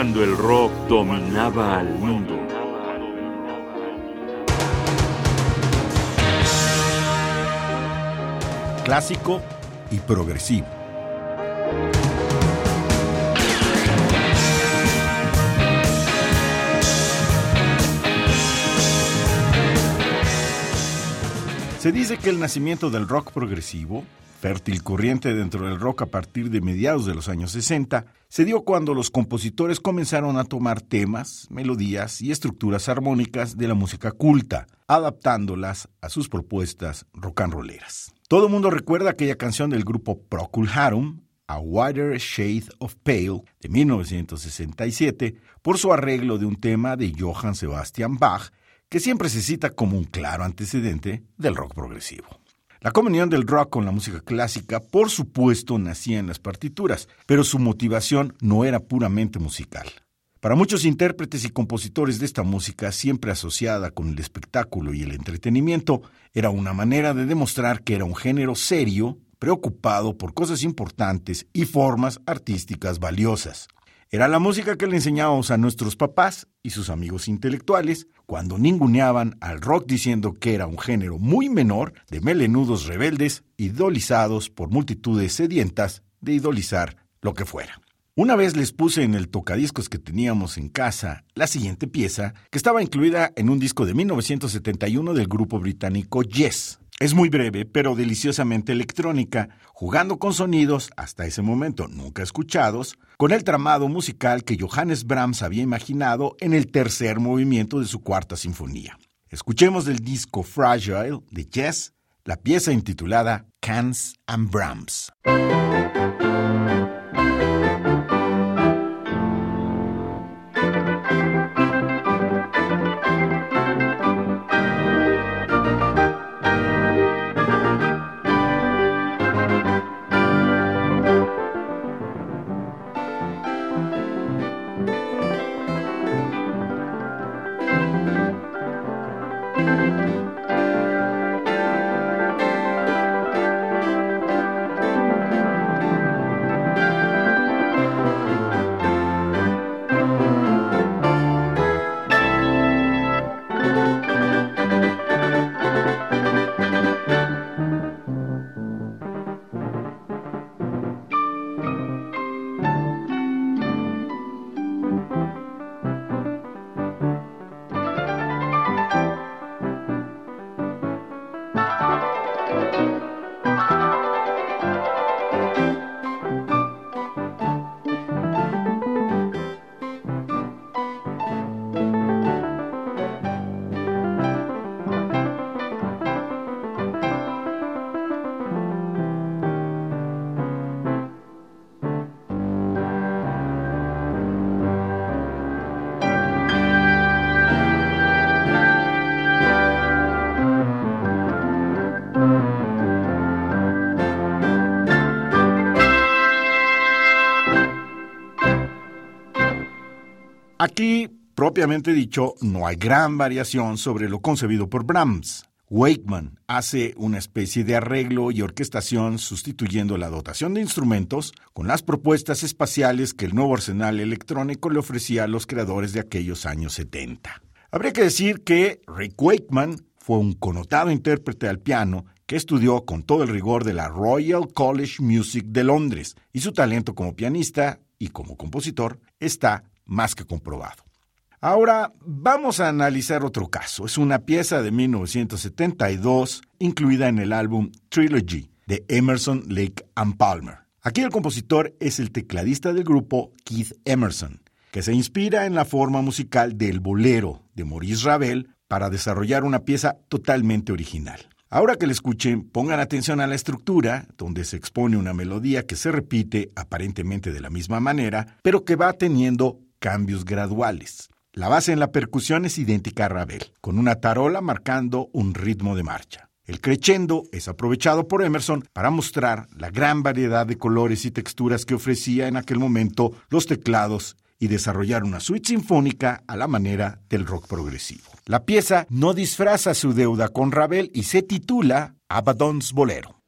cuando el rock dominaba al mundo. Clásico y progresivo. Se dice que el nacimiento del rock progresivo, fértil corriente dentro del rock a partir de mediados de los años 60, se dio cuando los compositores comenzaron a tomar temas, melodías y estructuras armónicas de la música culta, adaptándolas a sus propuestas rock and rolleras. Todo el mundo recuerda aquella canción del grupo Procul Harum, A Wider Shade of Pale, de 1967, por su arreglo de un tema de Johann Sebastian Bach, que siempre se cita como un claro antecedente del rock progresivo. La comunión del rock con la música clásica, por supuesto, nacía en las partituras, pero su motivación no era puramente musical. Para muchos intérpretes y compositores de esta música, siempre asociada con el espectáculo y el entretenimiento, era una manera de demostrar que era un género serio, preocupado por cosas importantes y formas artísticas valiosas. Era la música que le enseñábamos a nuestros papás y sus amigos intelectuales cuando ninguneaban al rock diciendo que era un género muy menor de melenudos rebeldes idolizados por multitudes sedientas de idolizar lo que fuera. Una vez les puse en el tocadiscos que teníamos en casa la siguiente pieza, que estaba incluida en un disco de 1971 del grupo británico Yes, es muy breve, pero deliciosamente electrónica, jugando con sonidos, hasta ese momento nunca escuchados, con el tramado musical que Johannes Brahms había imaginado en el tercer movimiento de su cuarta sinfonía. Escuchemos del disco Fragile de Jess la pieza intitulada Cans and Brahms. Propiamente dicho, no hay gran variación sobre lo concebido por Brahms. Wakeman hace una especie de arreglo y orquestación sustituyendo la dotación de instrumentos con las propuestas espaciales que el nuevo arsenal electrónico le ofrecía a los creadores de aquellos años 70. Habría que decir que Rick Wakeman fue un connotado intérprete al piano que estudió con todo el rigor de la Royal College Music de Londres y su talento como pianista y como compositor está más que comprobado. Ahora vamos a analizar otro caso. Es una pieza de 1972 incluida en el álbum Trilogy de Emerson, Lake and Palmer. Aquí el compositor es el tecladista del grupo Keith Emerson, que se inspira en la forma musical del bolero de Maurice Ravel para desarrollar una pieza totalmente original. Ahora que le escuchen, pongan atención a la estructura, donde se expone una melodía que se repite aparentemente de la misma manera, pero que va teniendo cambios graduales. La base en la percusión es idéntica a Ravel, con una tarola marcando un ritmo de marcha. El crescendo es aprovechado por Emerson para mostrar la gran variedad de colores y texturas que ofrecía en aquel momento los teclados y desarrollar una suite sinfónica a la manera del rock progresivo. La pieza no disfraza su deuda con Ravel y se titula Abaddon's Bolero.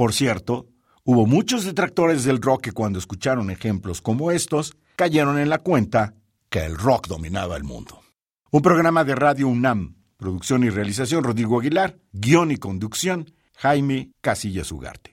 Por cierto, hubo muchos detractores del rock que cuando escucharon ejemplos como estos, cayeron en la cuenta que el rock dominaba el mundo. Un programa de Radio UNAM, producción y realización Rodrigo Aguilar, guion y conducción Jaime Casillas Ugarte.